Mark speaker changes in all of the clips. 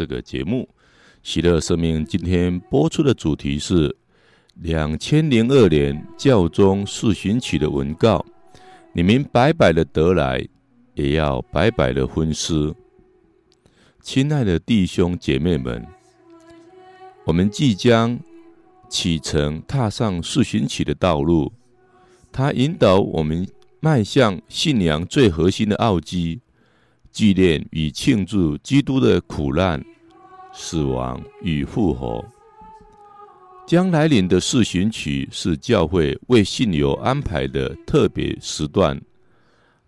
Speaker 1: 这个节目。喜乐生命今天播出的主题是两千零二年教宗四旬期的文告：你们白白的得来，也要白白的分施。亲爱的弟兄姐妹们，我们即将启程踏上四旬期的道路，它引导我们迈向信仰最核心的奥迹，纪念与庆祝基督的苦难。死亡与复活，将来临的四旬期是教会为信友安排的特别时段，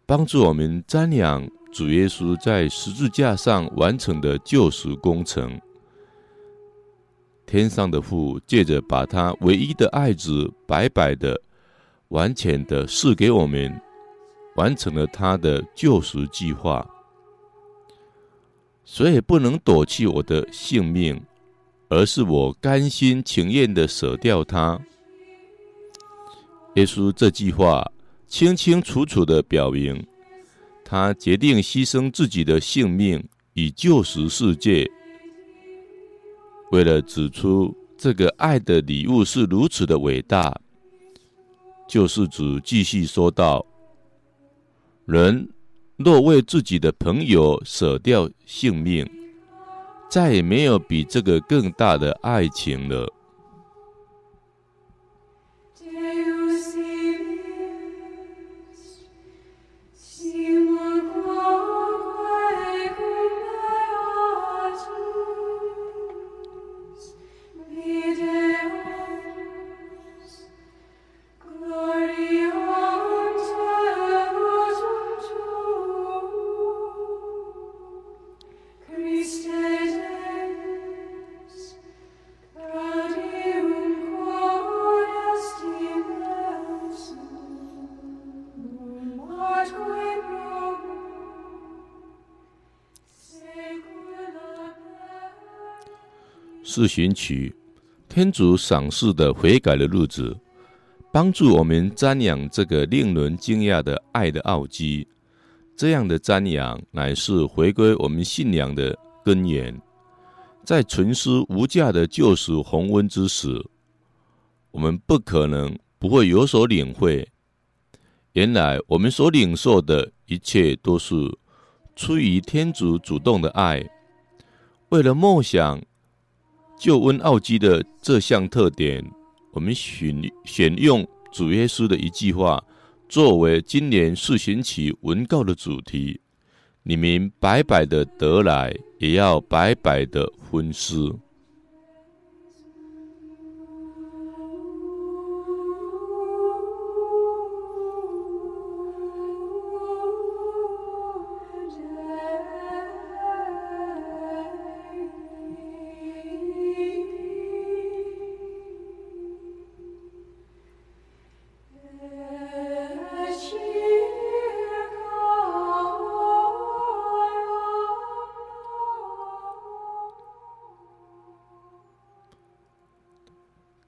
Speaker 1: 帮助我们瞻仰主耶稣在十字架上完成的救赎工程。天上的父借着把他唯一的爱子白白的、完全的赐给我们，完成了他的救赎计划。所以不能夺去我的性命，而是我甘心情愿的舍掉它。耶稣这句话清清楚楚的表明，他决定牺牲自己的性命以救赎世界。为了指出这个爱的礼物是如此的伟大，救世主继续说道：“人。”若为自己的朋友舍掉性命，再也没有比这个更大的爱情了。四旬期，天主赏赐的悔改的日子，帮助我们瞻仰这个令人惊讶的爱的奥迹。这样的瞻仰乃是回归我们信仰的根源。在存思无价的救赎宏温之时，我们不可能不会有所领会。原来我们所领受的一切，都是出于天主主动的爱，为了梦想。就温奥基的这项特点，我们选选用主耶稣的一句话作为今年四旬期文告的主题：你们白白的得来，也要白白的分施。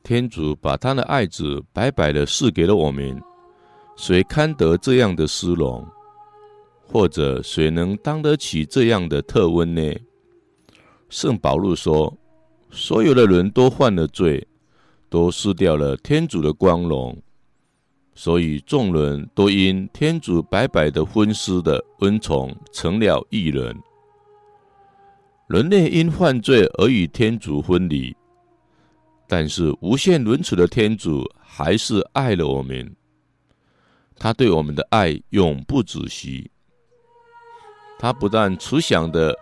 Speaker 1: 天主把他的爱子白白的赐给了我们，谁堪得这样的殊荣？或者谁能当得起这样的特恩呢？圣保禄说：“所有的人都犯了罪，都失掉了天主的光荣，所以众人都因天主白白的分施的恩宠成了异人。人类因犯罪而与天主分离。”但是无限仁慈的天主还是爱了我们，他对我们的爱永不止息。他不但慈祥的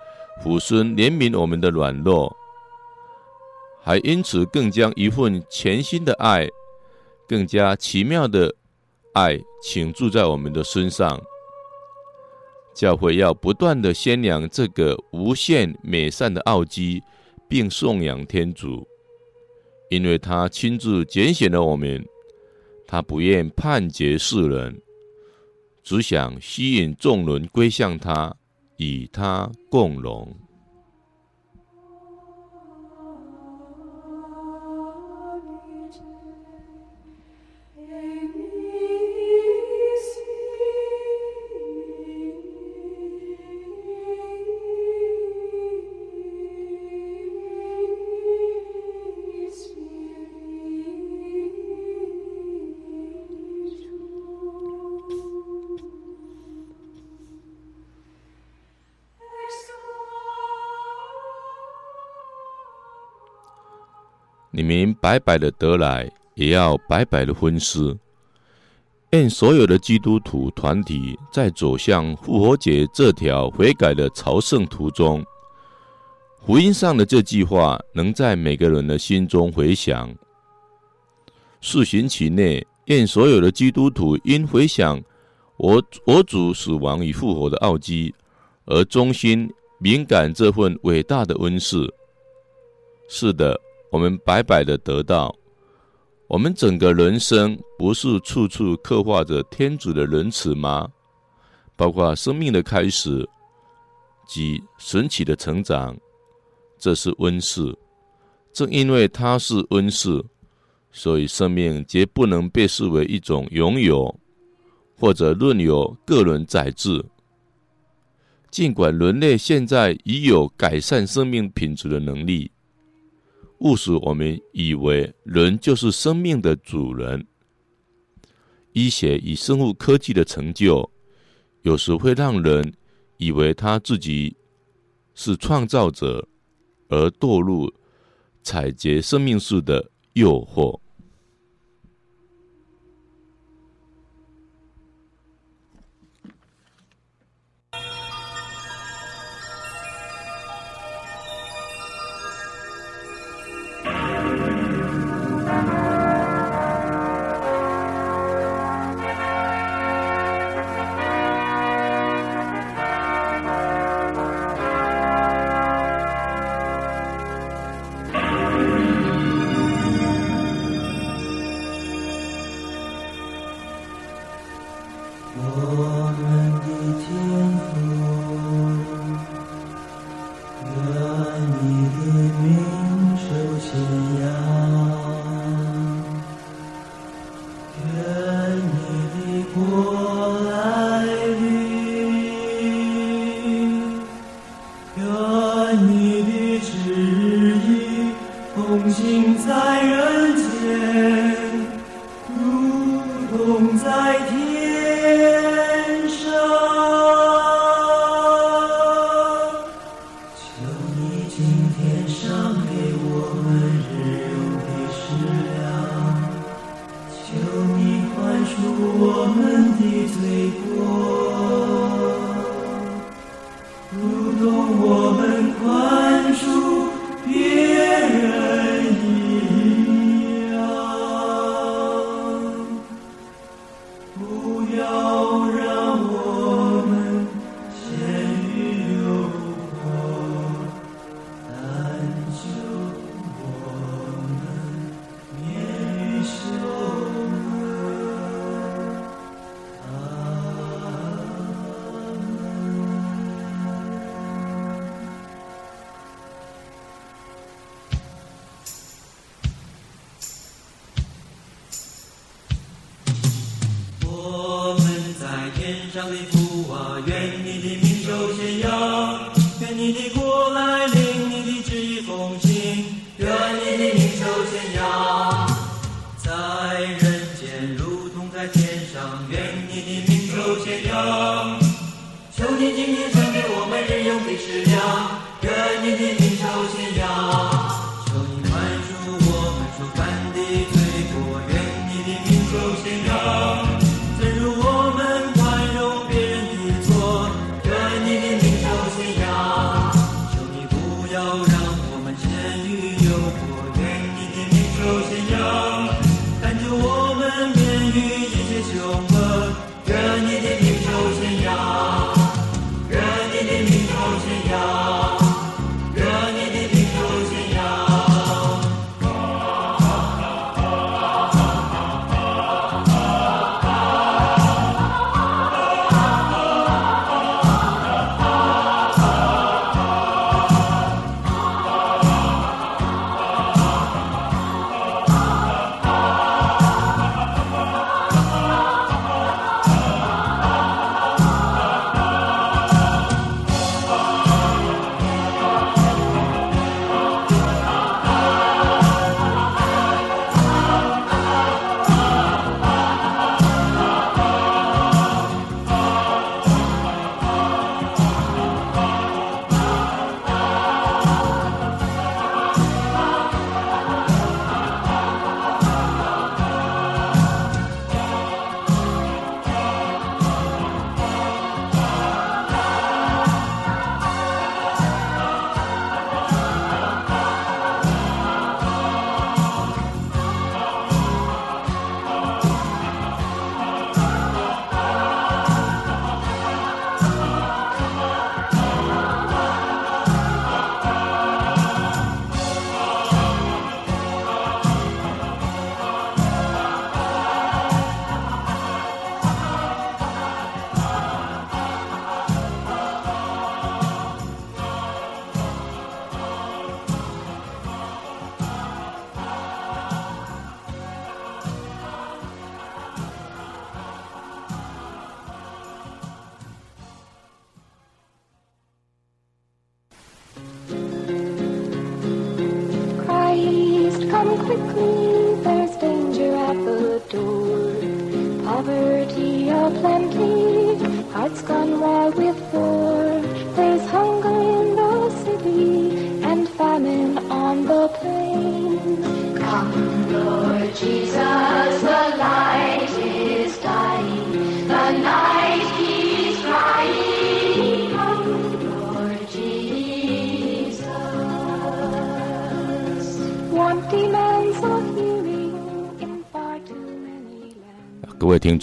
Speaker 1: 抚顺怜悯我们的软弱，还因此更将一份全新的爱、更加奇妙的爱倾注在我们的身上。教会要不断的宣扬这个无限美善的奥迹，并颂扬天主。因为他亲自拣选了我们，他不愿判决世人，只想吸引众人归向他，与他共荣。
Speaker 2: 你们白白的得来，也要白白的分施。愿所有的基督徒团体在走向复活节这条悔改的朝圣途中，福音上的这句话能在每个人的心中回响。四旬期内，愿所有的基督徒因回想我我主死亡与复活的奥迹，而忠心敏感这份伟大的恩赐。是的，我们白白的得到。我们整个人生不是处处刻画着天主的仁慈吗？包括生命的开始及神奇的成长，这是温室。正因为它是温室，所以生命绝不能被视为一种拥有，或者论有个人宰制。尽管人类现在已有改善生命品质的能力。误使我们以为人就是生命的主人。医学与生物科技的成就，有时会让人以为他自己是创造者，而堕入采撷生命树的诱惑。
Speaker 3: Oh. 在天上，愿你的名受显扬。求你今天赏给我们日用的食粮。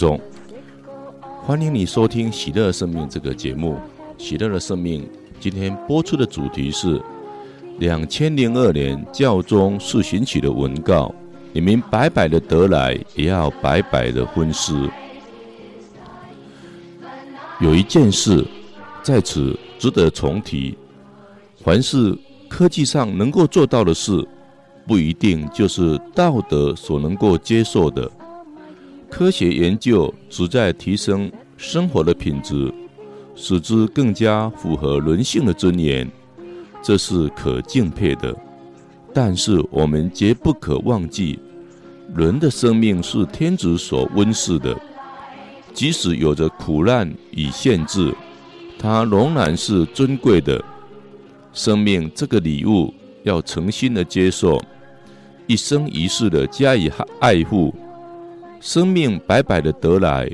Speaker 3: Lands.
Speaker 1: 各位听众，欢迎你收听《喜乐生命》这个节目。《喜乐的生命》今天播出的主题是两千零二年教宗四旬期的文告：你们白白的得来，也要白白的分施。有一件事在此值得重提：凡是科技上能够做到的事，不一定就是道德所能够接受的。科学研究旨在提升生活的品质，使之更加符合人性的尊严，这是可敬佩的。但是我们绝不可忘记，人的生命是天主所温赐的。即使有着苦难与限制，它仍然是尊贵的。生命这个礼物要诚心的接受，一生一世的加以爱护。生命白白的得来，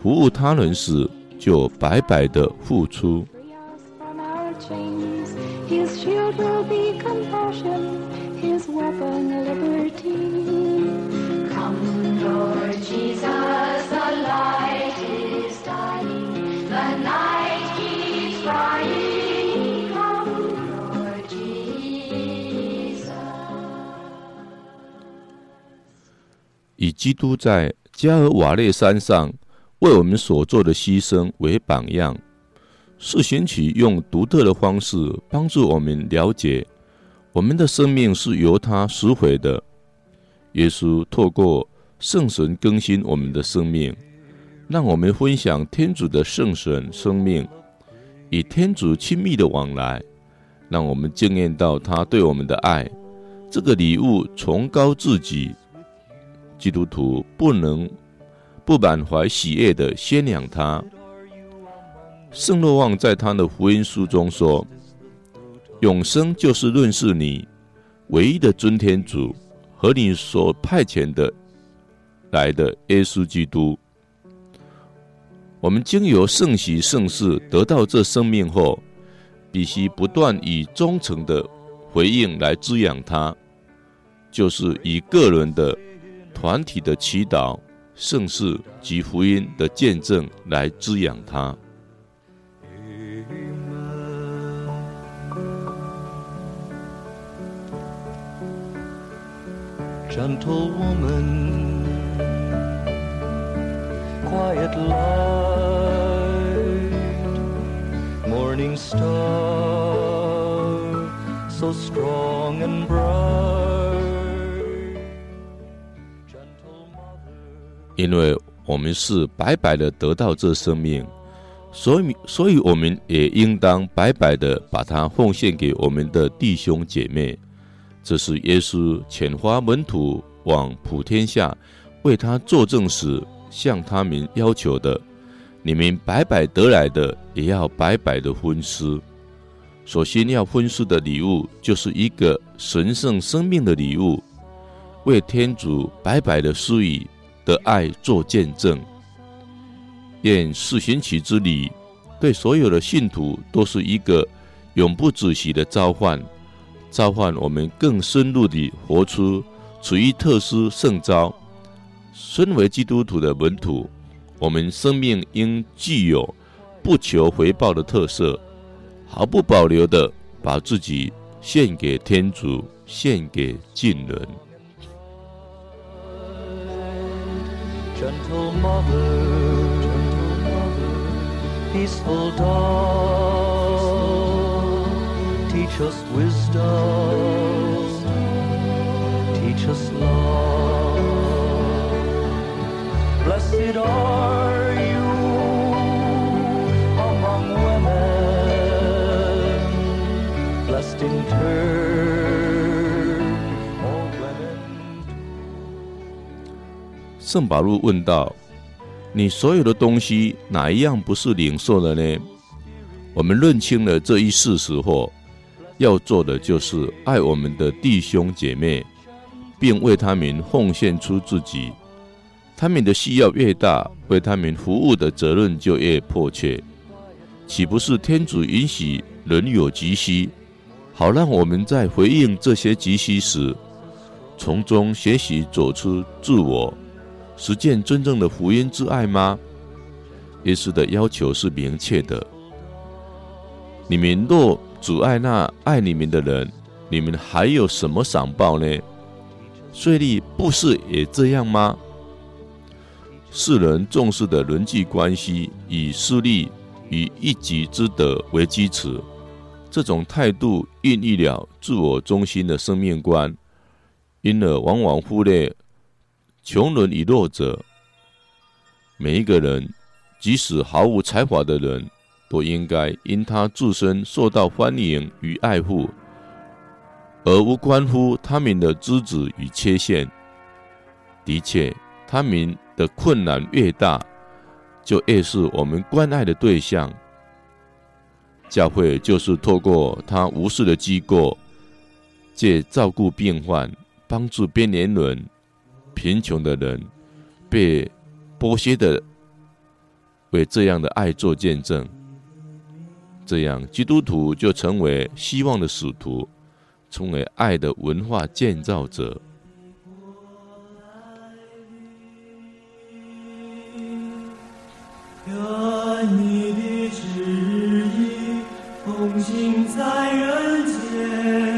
Speaker 1: 服务他人时就白白的付出。
Speaker 3: his shield will be compassion, his weapon liberty. Come, Lord Jesus, the light is dying, the night keeps crying.
Speaker 1: 以基督在加尔瓦列山上为我们所做的牺牲为榜样，四旬曲用独特的方式帮助我们了解，我们的生命是由他拾回的。耶稣透过圣神更新我们的生命，让我们分享天主的圣神生命，与天主亲密的往来，让我们经验到他对我们的爱。这个礼物崇高至极。基督徒不能不满怀喜悦的宣扬他。圣若望在他的福音书中说：“永生就是认识你，唯一的尊天主和你所派遣的来的耶稣基督。”我们经由圣洗圣事得到这生命后，必须不断以忠诚的回应来滋养它，就是以个人的。团体的祈祷、圣事及福音的见证来滋养他。
Speaker 4: Gentle woman, quiet light, morning star, so strong and bright.
Speaker 1: 因为我们是白白的得到这生命，所以，所以我们也应当白白的把它奉献给我们的弟兄姐妹。这是耶稣遣华门徒往普天下为他作证时向他们要求的：你们白白得来的，也要白白的分施。首先要分施的礼物，就是一个神圣生命的礼物，为天主白白的施予的爱做见证。愿四旬期之礼对所有的信徒都是一个永不止息的召唤。召唤我们更深入地活出处于特殊圣召。身为基督徒的门徒，我们生命应具有不求回报的特色，毫不保留地把自己献给天主，献给近人。
Speaker 4: Gentle mother, gentle mother, peaceful dawn, teach us wisdom,
Speaker 1: 圣保禄问道：“你所有的东西哪一样不是领受的呢？”我们认清了这一事实后，要做的就是爱我们的弟兄姐妹，并为他们奉献出自己。他们的需要越大，为他们服务的责任就越迫切。岂不是天主允许人有急需，好让我们在回应这些急需时，从中学习走出自我，实践真正的福音之爱吗？耶稣的要求是明确的。你们若阻碍那爱你们的人，你们还有什么赏报呢？税吏不是也这样吗？世人重视的人际关系，以私利与一己之德为基础，这种态度孕育了自我中心的生命观，因而往往忽略穷人与弱者。每一个人，即使毫无才华的人，都应该因他自身受到欢迎与爱护，而无关乎他们的资质与缺陷。的确，他们的困难越大，就越是我们关爱的对象。教会就是透过他无私的机构，借照顾病患、帮助边缘人、贫穷的人、被剥削的，为这样的爱做见证。这样，基督徒就成为希望的使徒，成为爱的文化建造者。
Speaker 2: 愿你的旨意奉行在人间，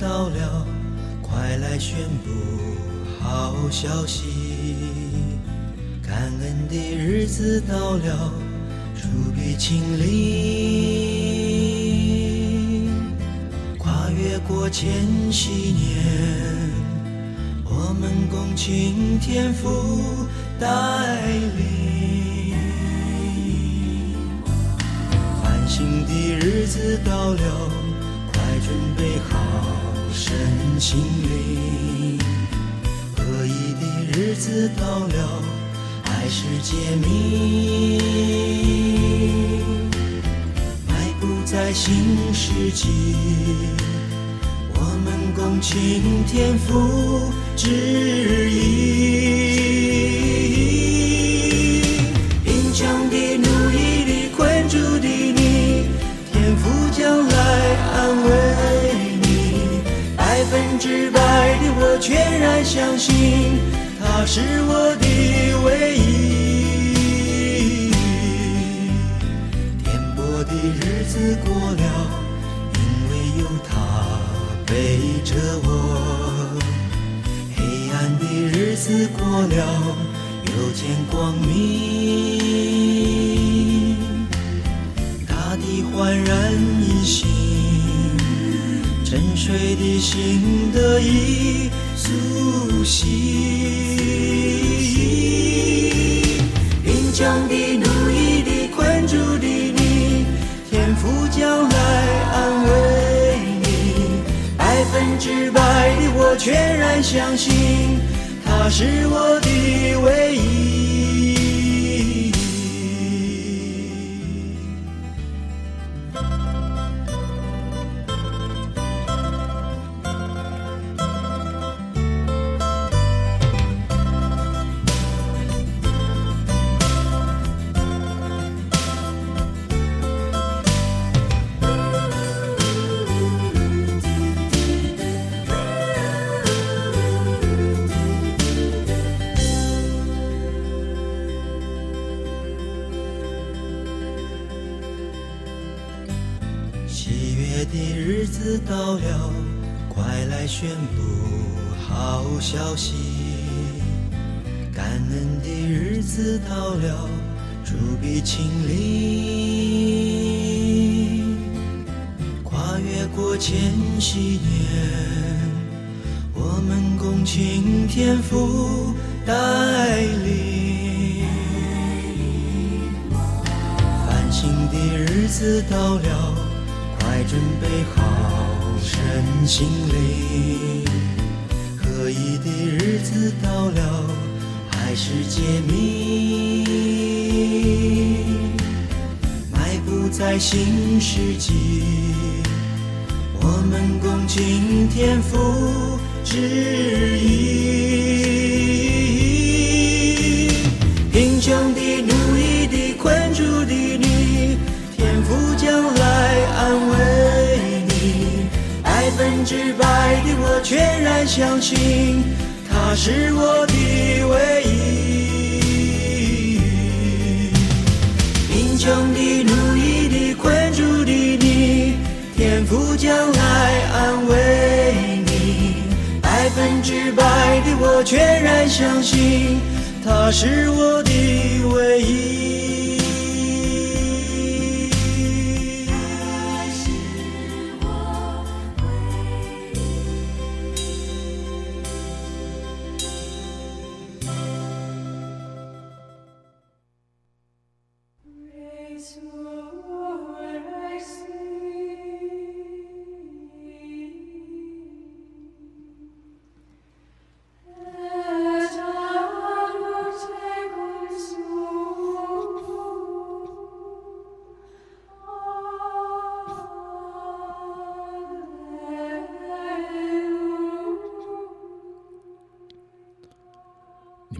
Speaker 2: 到了，快来宣布好消息。感恩的日子到了，主必亲临。跨越过千禧年，我们共请天父带领。欢欣的日子到了，心灵。合一的日子到了，爱是诫命。迈步在新世纪，我们共青天父指引。直白的我全然相信，他是我的唯一。颠簸的日子过了，因为有他背着我。黑暗的日子过了，又见光明。大地焕然睡的心得以苏醒，怒江的怒意的困住的你，天府将来安慰你，百分之百的我全然相信，他是我。子到了。快准备好身心灵，合一的日子到了，还是揭秘，迈步在新世纪，我们共敬天父旨意。全然相信，他是我的唯一。贫穷的、奴役的、困住的你，天父将来安慰你。百分之百的我全然相信，他是我的唯一。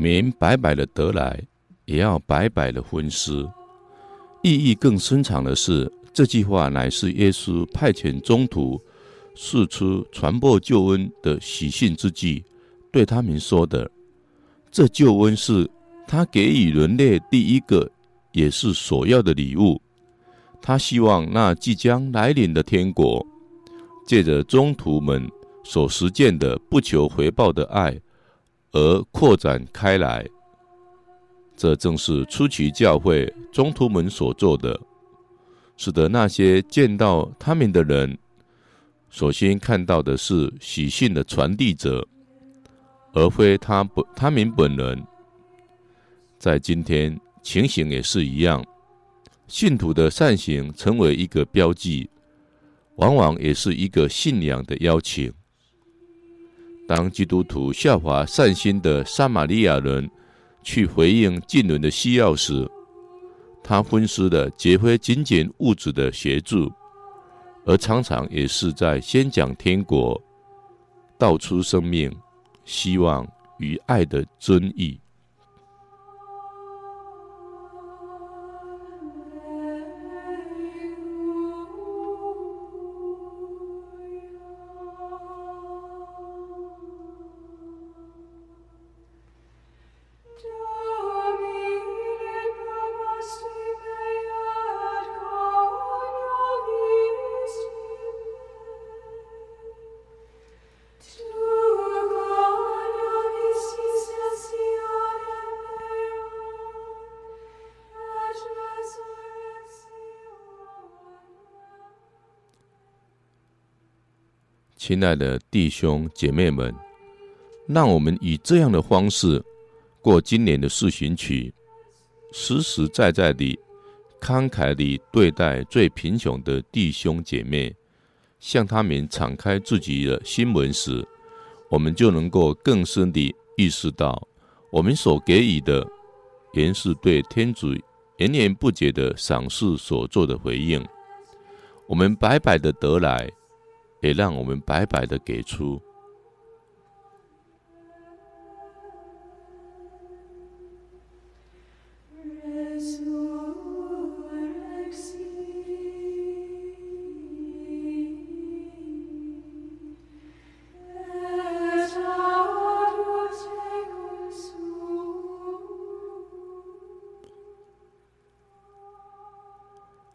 Speaker 1: 明白白的得来，也要白白的分施。意义更深长的是，这句话乃是耶稣派遣宗徒四出传播救恩的喜信之际，对他们说的。这救恩是他给予人类第一个，也是首要的礼物。他希望那即将来临的天国，借着宗徒们所实践的不求回报的爱。而扩展开来，这正是初期教会宗徒们所做的，使得那些见到他们的人，首先看到的是喜信的传递者，而非他本他们本人。在今天，情形也是一样，信徒的善行成为一个标记，往往也是一个信仰的邀请。当基督徒效法善心的撒玛利亚人去回应近邻的需要时，他分施的绝非仅仅物质的协助，而常常也是在先讲天国、道出生命、希望与爱的真意。亲爱的弟兄姐妹们，让我们以这样的方式过今年的四旬期，实实在在地、慷慨地对待最贫穷的弟兄姐妹，向他们敞开自己的心门时，
Speaker 2: 我们就能够更深地意识到，我们所给予的，原是对天主源源不绝的赏赐所做的回应。我们白白的得来，也让我们白白的给出。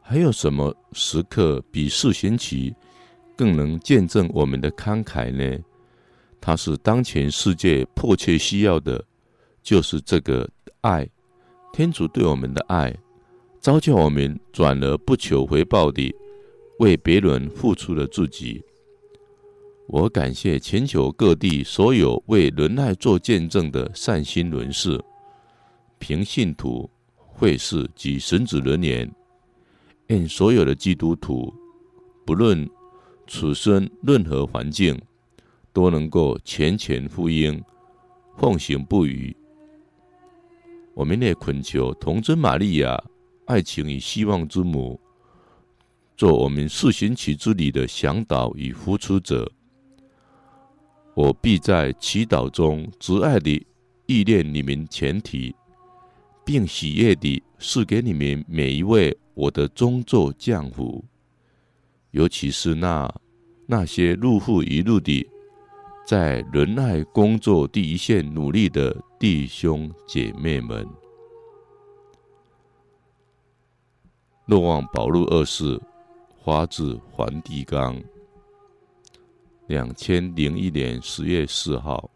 Speaker 2: 还有什么时刻比四旬期更能见证我们的慷慨呢？它是当前世界迫切需要的，就是这个爱，天主对我们的爱，召叫我们转而不求回报地为别人付出了自己。我感谢全球各地所有为仁爱做见证的善心人士、平信徒、会士及神职人员。愿所有的基督徒，不论此生任何环境，都能够虔虔福音，奉行不渝。我们也恳求童贞玛利亚，爱情与希望之母，做我们四旬期之旅的向导与扶持者。我必在祈祷中慈爱地意念你们全体，并喜悦地赐给你们每一位。我的宗座降福，尤其是那那些入户一路地在仁爱工作第一线努力的弟兄姐妹们。若望保禄二世发自梵蒂冈，两千零一年十月四
Speaker 1: 号。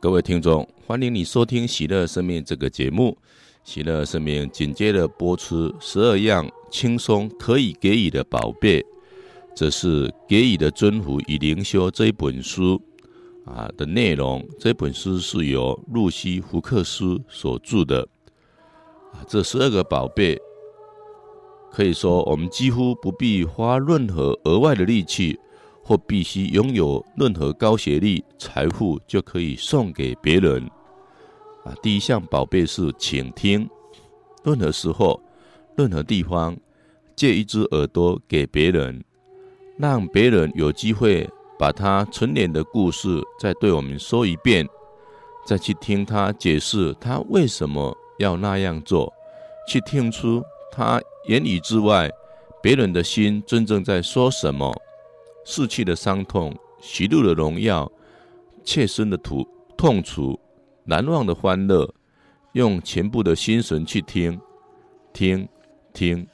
Speaker 1: 各位听众，欢迎你收听《喜乐生命》这个节目。喜乐生命紧接着播出十二样轻松可以给予的宝贝，这是《给予的尊福与灵修》这一本书啊的内容。这本书是由露西·福克斯所著的。啊，这十二个宝贝，可以说我们几乎不必花任何额外的力气。或必须拥有任何高学历、财富，就可以送给别人。啊，第一项宝贝是倾听。任何时候、任何地方，借一只耳朵给别人，让别人有机会把他陈年的故事再对我们说一遍，再去听他解释他为什么要那样做，去听出他言语之外，别人的心真正在说什么。逝去的伤痛，喜怒的荣耀，切身的痛痛楚，难忘的欢乐，用全部的心神去听，听，听，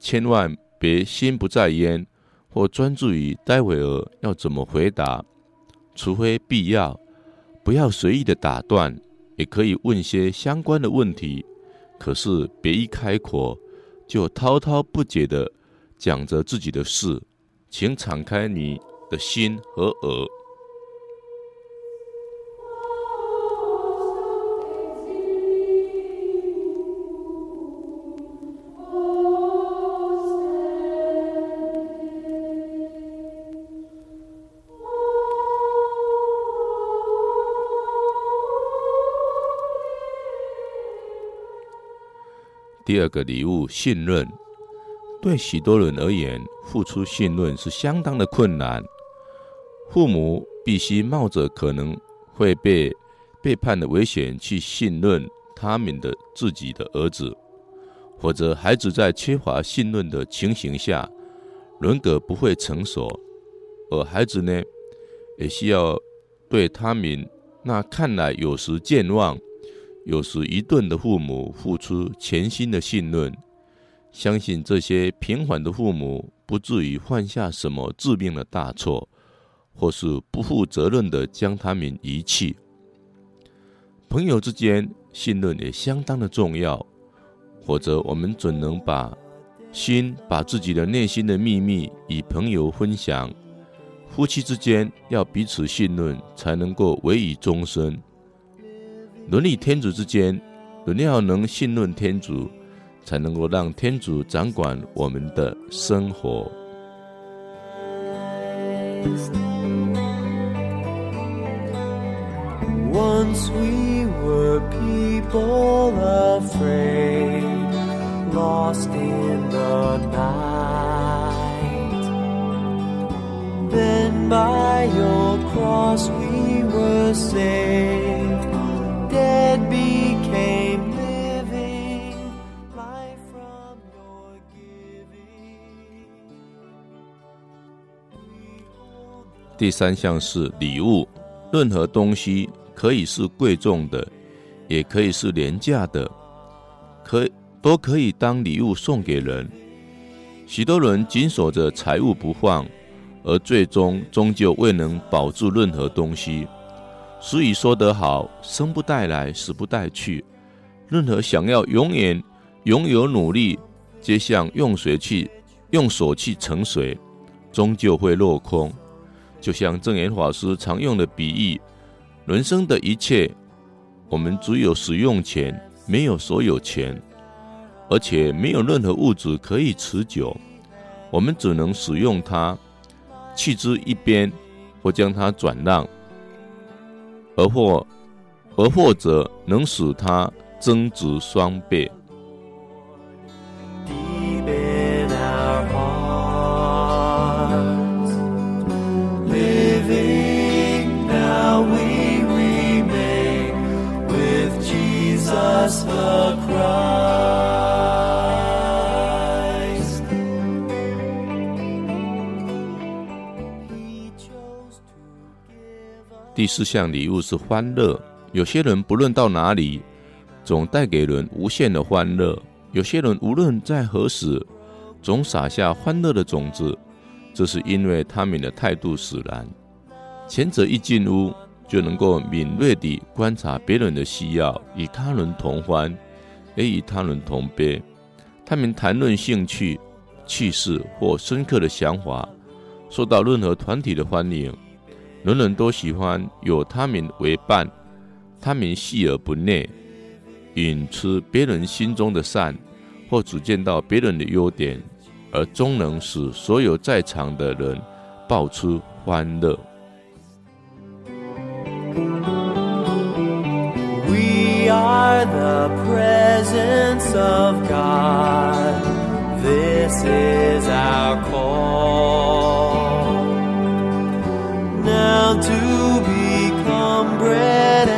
Speaker 1: 千万别心不在焉，或专注于待会儿要怎么回答，除非必要，不要随意的打断，也可以问些相关的问题，可是别一开口就滔滔不绝的讲着自己的事。请敞开你的心和耳。第二个礼物，信任。对许多人而言，付出信任是相当的困难。父母必须冒着可能会被背叛的危险去信任他们的自己的儿子，或者孩子在缺乏信任的情形下，人格不会成熟，而孩子呢，也需要对他们那看来有时健忘、有时愚钝的父母付出全心的信任。相信这些平凡的父母不至于犯下什么致命的大错，或是不负责任地将他们遗弃。朋友之间信任也相当的重要，否则我们怎能把心、把自己的内心的秘密与朋友分享？夫妻之间要彼此信任，才能够委以终身。人与天主之间，人要能信任天主。才能够让天主掌管我们的生活。
Speaker 4: Once we were people afraid, lost in the night. Then by your cross we were saved,
Speaker 1: 第三项是礼物，任何东西可以是贵重的，也可以是廉价的，可都可以当礼物送给人。许多人紧守着财物不放，而最终终究未能保住任何东西。所以说得好，生不带来，死不带去。任何想要永远拥有努力，皆像用水去用手去盛水，终究会落空。就像证言法师常用的比喻，人生的一切，我们只有使用权，没有所有权，而且没有任何物质可以持久。我们只能使用它，弃之一边，或将它转让，而或而或者能使它增值双倍。第四项礼物是欢乐。有些人不论到哪里，总带给人无限的欢乐；有些人无论在何时，总撒下欢乐的种子。这是因为他们的态度使然。前者一进屋，就能够敏锐地观察别人的需要，与他人同欢，也与他人同悲。他们谈论兴趣、趣事或深刻的想法，受到任何团体的欢迎。人人都喜欢有他们为伴，他们细而不内，吮吃别人心中的善，或只见到别人的优点，而终能使所有在场的人爆出欢乐。
Speaker 4: We are the presence of God. This is our call. Now to become bread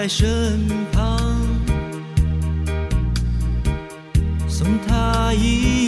Speaker 2: 在身旁，送他一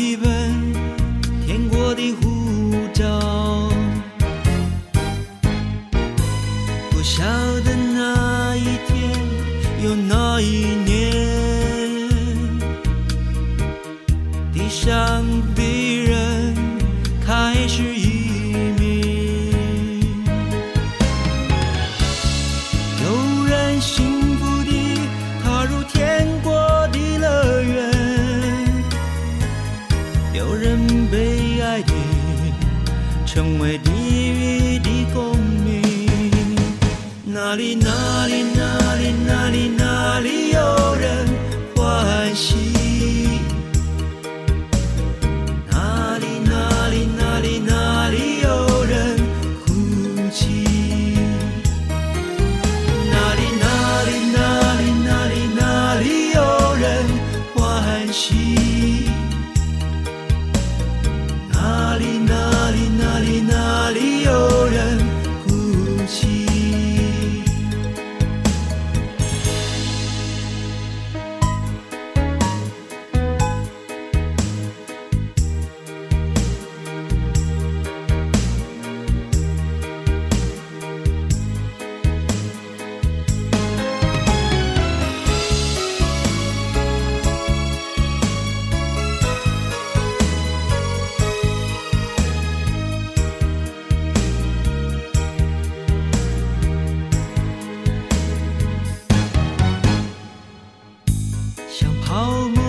Speaker 1: 好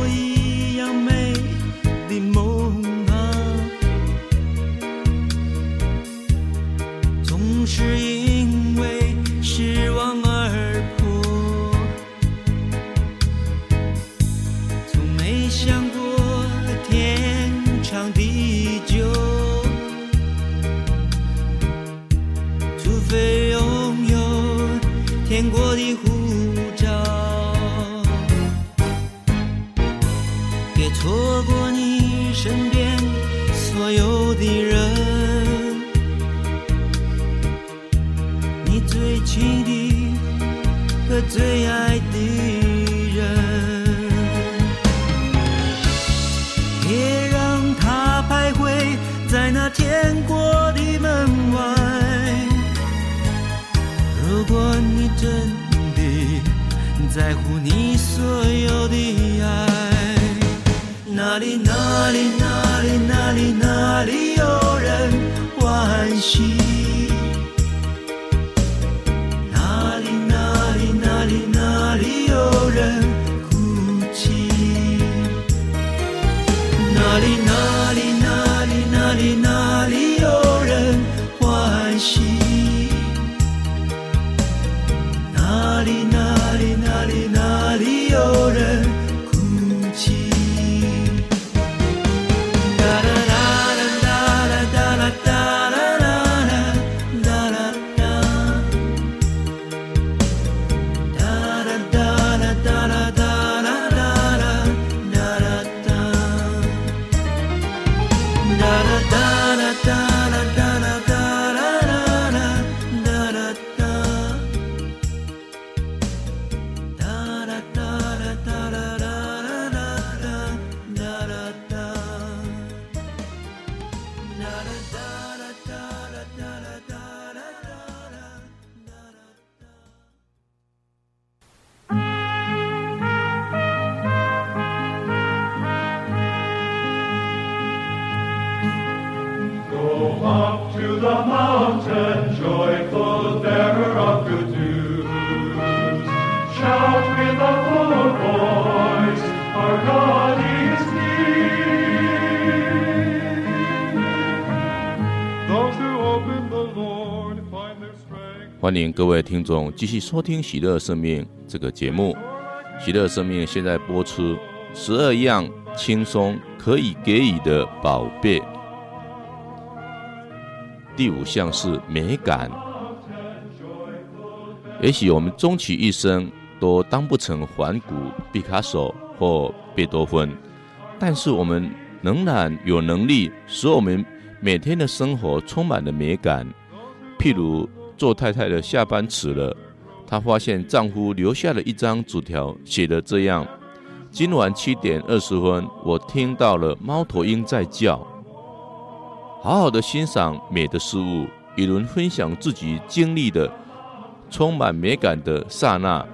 Speaker 1: 听众继续收听《喜乐生命》这个节目。《喜乐生命》现在播出十二样轻松可以给予的宝贝。第五项是美感。也许我们终其一生都当不成梵谷、毕卡索或贝多芬，但是我们仍然有能力使我们每天的生活充满了美感。譬如，做太太的下班迟了，她发现丈夫留下了一张纸条，写的这样：“今晚七点二十分，我听到了猫头鹰在叫。”好好的欣赏美的事物，与人分享自己经历的充满美感的刹那，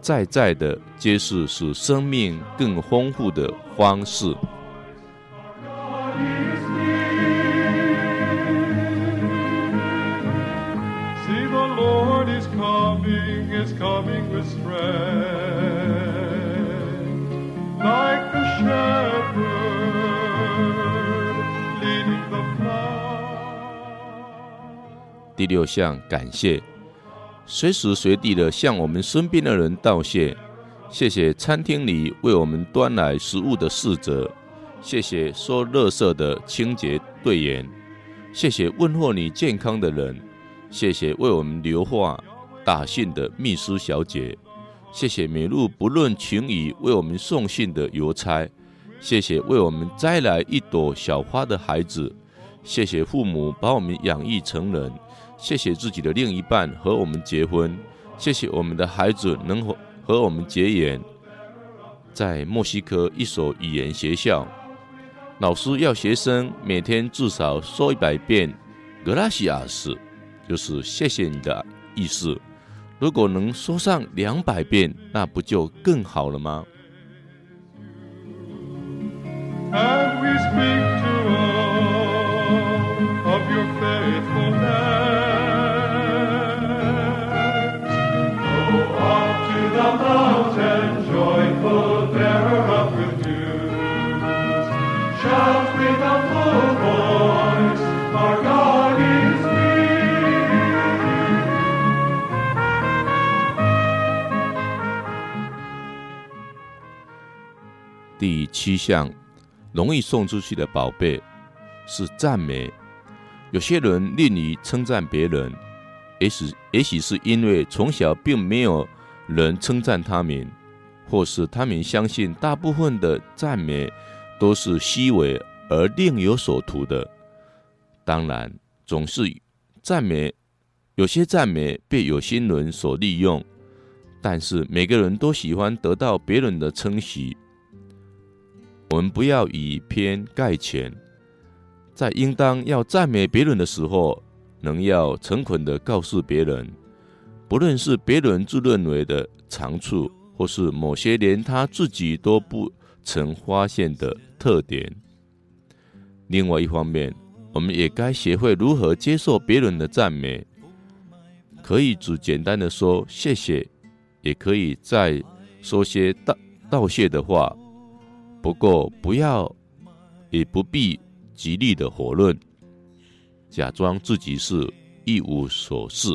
Speaker 1: 在在的揭示使生命更丰富的方式。
Speaker 5: Is coming with strength. Like a shepherd leading the flock.
Speaker 1: 第六项，感谢，随时随地的向我们身边的人道谢。谢谢餐厅里为我们端来食物的侍者，谢谢收垃圾的清洁队员，谢谢问候你健康的人，谢谢为我们留话。打信的秘书小姐，谢谢每路不论情谊为我们送信的邮差，谢谢为我们摘来一朵小花的孩子，谢谢父母把我们养育成人。谢谢自己的另一半和我们结婚，谢谢我们的孩子能和和我们结缘。在墨西哥一所语言学校，老师要学生每天至少说一百遍 “Gracias”，就是谢谢你的意思。如果能说上两百遍，那不就更好了
Speaker 5: 吗？
Speaker 1: 第七项，容易送出去的宝贝是赞美。有些人吝于称赞别人，也许也许是因为从小并没有人称赞他们，或是他们相信大部分的赞美都是虚伪而另有所图的。当然，总是赞美，有些赞美被有心人所利用，但是每个人都喜欢得到别人的称许。我们不要以偏概全，在应当要赞美别人的时候，能要诚恳的告诉别人，不论是别人自认为的长处，或是某些连他自己都不曾发现的特点。另外一方面，我们也该学会如何接受别人的赞美，可以只简单的说谢谢，也可以再说些道道谢的话。不过，不要也不必极力的否认，假装自己是一无所事。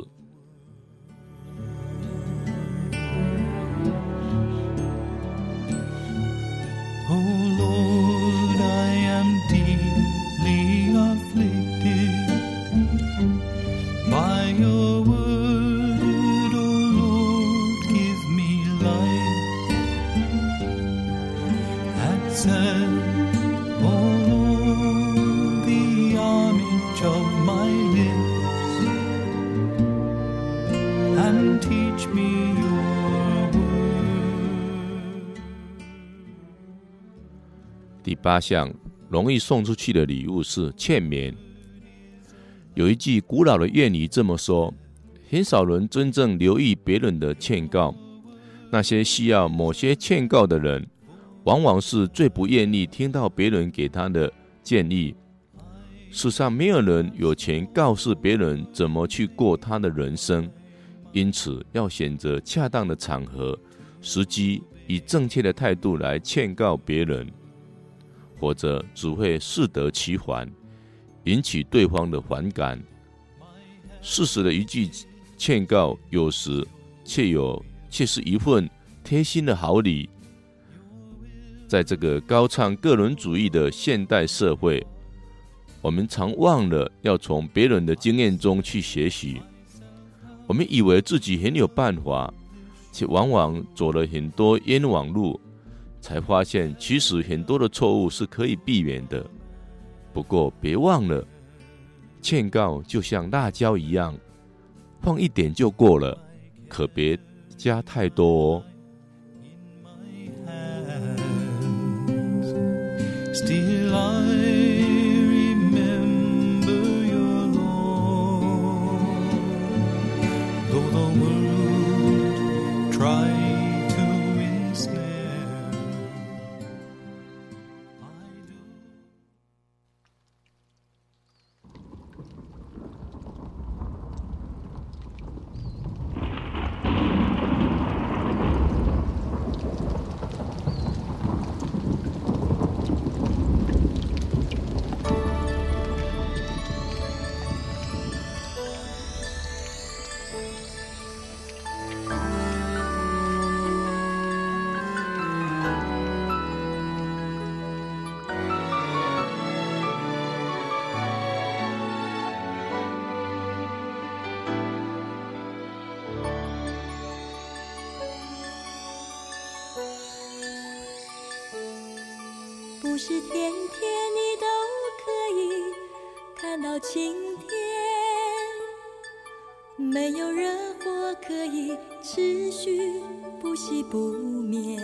Speaker 1: 八项容易送出去的礼物是劝勉。有一句古老的谚语这么说：很少人真正留意别人的劝告。那些需要某些劝告的人，往往是最不愿意听到别人给他的建议。世上没有人有权告诉别人怎么去过他的人生，因此要选择恰当的场合、时机，以正确的态度来劝告别人。或者只会适得其反，引起对方的反感。适时的一句劝告，有时却有却是一份贴心的好礼。在这个高唱个人主义的现代社会，我们常忘了要从别人的经验中去学习。我们以为自己很有办法，却往往走了很多冤枉路。才发现，其实很多的错误是可以避免的。不过，别忘了，劝告就像辣椒一样，放一点就过了，可别加太多哦。
Speaker 6: 不是天天你都可以看到晴天，没有热火可以持续不熄不灭，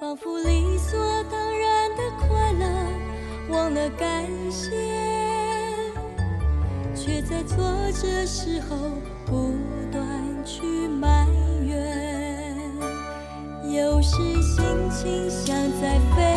Speaker 6: 仿佛理所当然的快乐忘了感谢，却在挫折时候不断去埋。有时心情像在飞。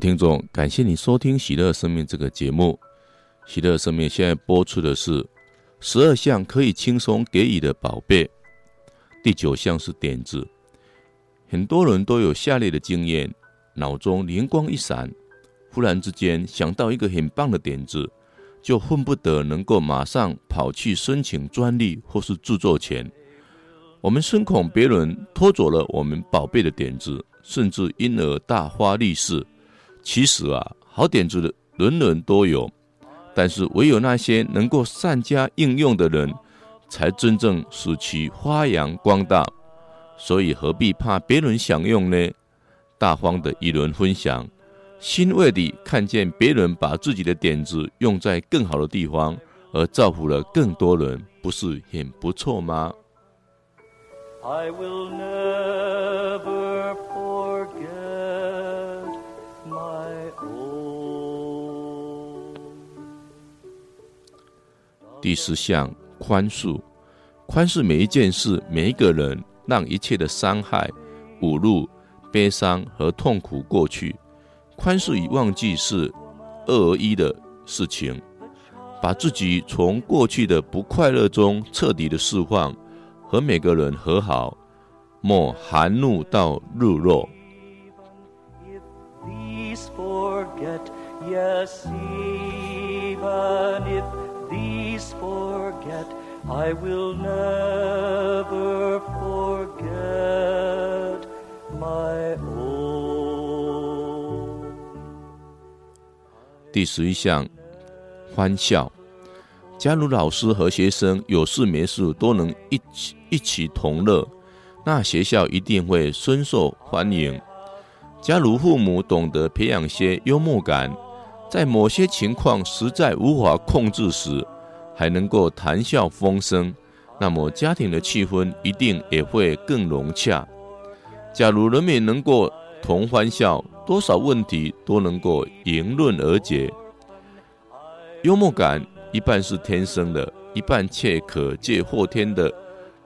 Speaker 6: 听众，感谢你
Speaker 1: 收听《喜乐生命》这个节目。《喜乐生命》现在播出的是十二项可以轻松给予的宝贝。第九项是点子。很多人都有下列的经验：脑中灵光一闪，忽然之间想到一个很棒的点子，就恨不得能够马上跑去申请专利或是著作权。我们深恐别人偷走了我们宝贝的点子，甚至因而大发利市。其实啊，好点子的人人都有，但是唯有那些能够善加应用的人，才真正使其发扬光大。所以何必怕别人享用呢？大方的一轮分享，欣慰地看见别人把自己的点子用在更好的地方，而造福了更多人，不是很不错吗
Speaker 4: ？I will never forget
Speaker 1: 第十项，宽恕，宽恕每一件事、每一个人，让一切的伤害、侮辱、悲伤和痛苦过去。宽恕与忘记是二而一的事情，把自己从过去的不快乐中彻底的释放，和每个人和好，莫含怒到日落。
Speaker 4: These forget, I will never forget my old.
Speaker 1: 第十一项，欢笑。假如老师和学生有事没事都能一起一起同乐，那学校一定会深受欢迎。假如父母懂得培养些幽默感，在某些情况实在无法控制时，还能够谈笑风生，那么家庭的气氛一定也会更融洽。假如人们能够同欢笑，多少问题都能够迎刃而解。幽默感一半是天生的，一半却可借后天的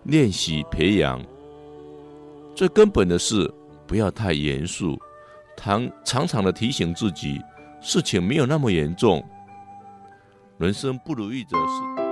Speaker 1: 练习培养。最根本的是不要太严肃，常常常的提醒自己，事情没有那么严重。人生不如意者是。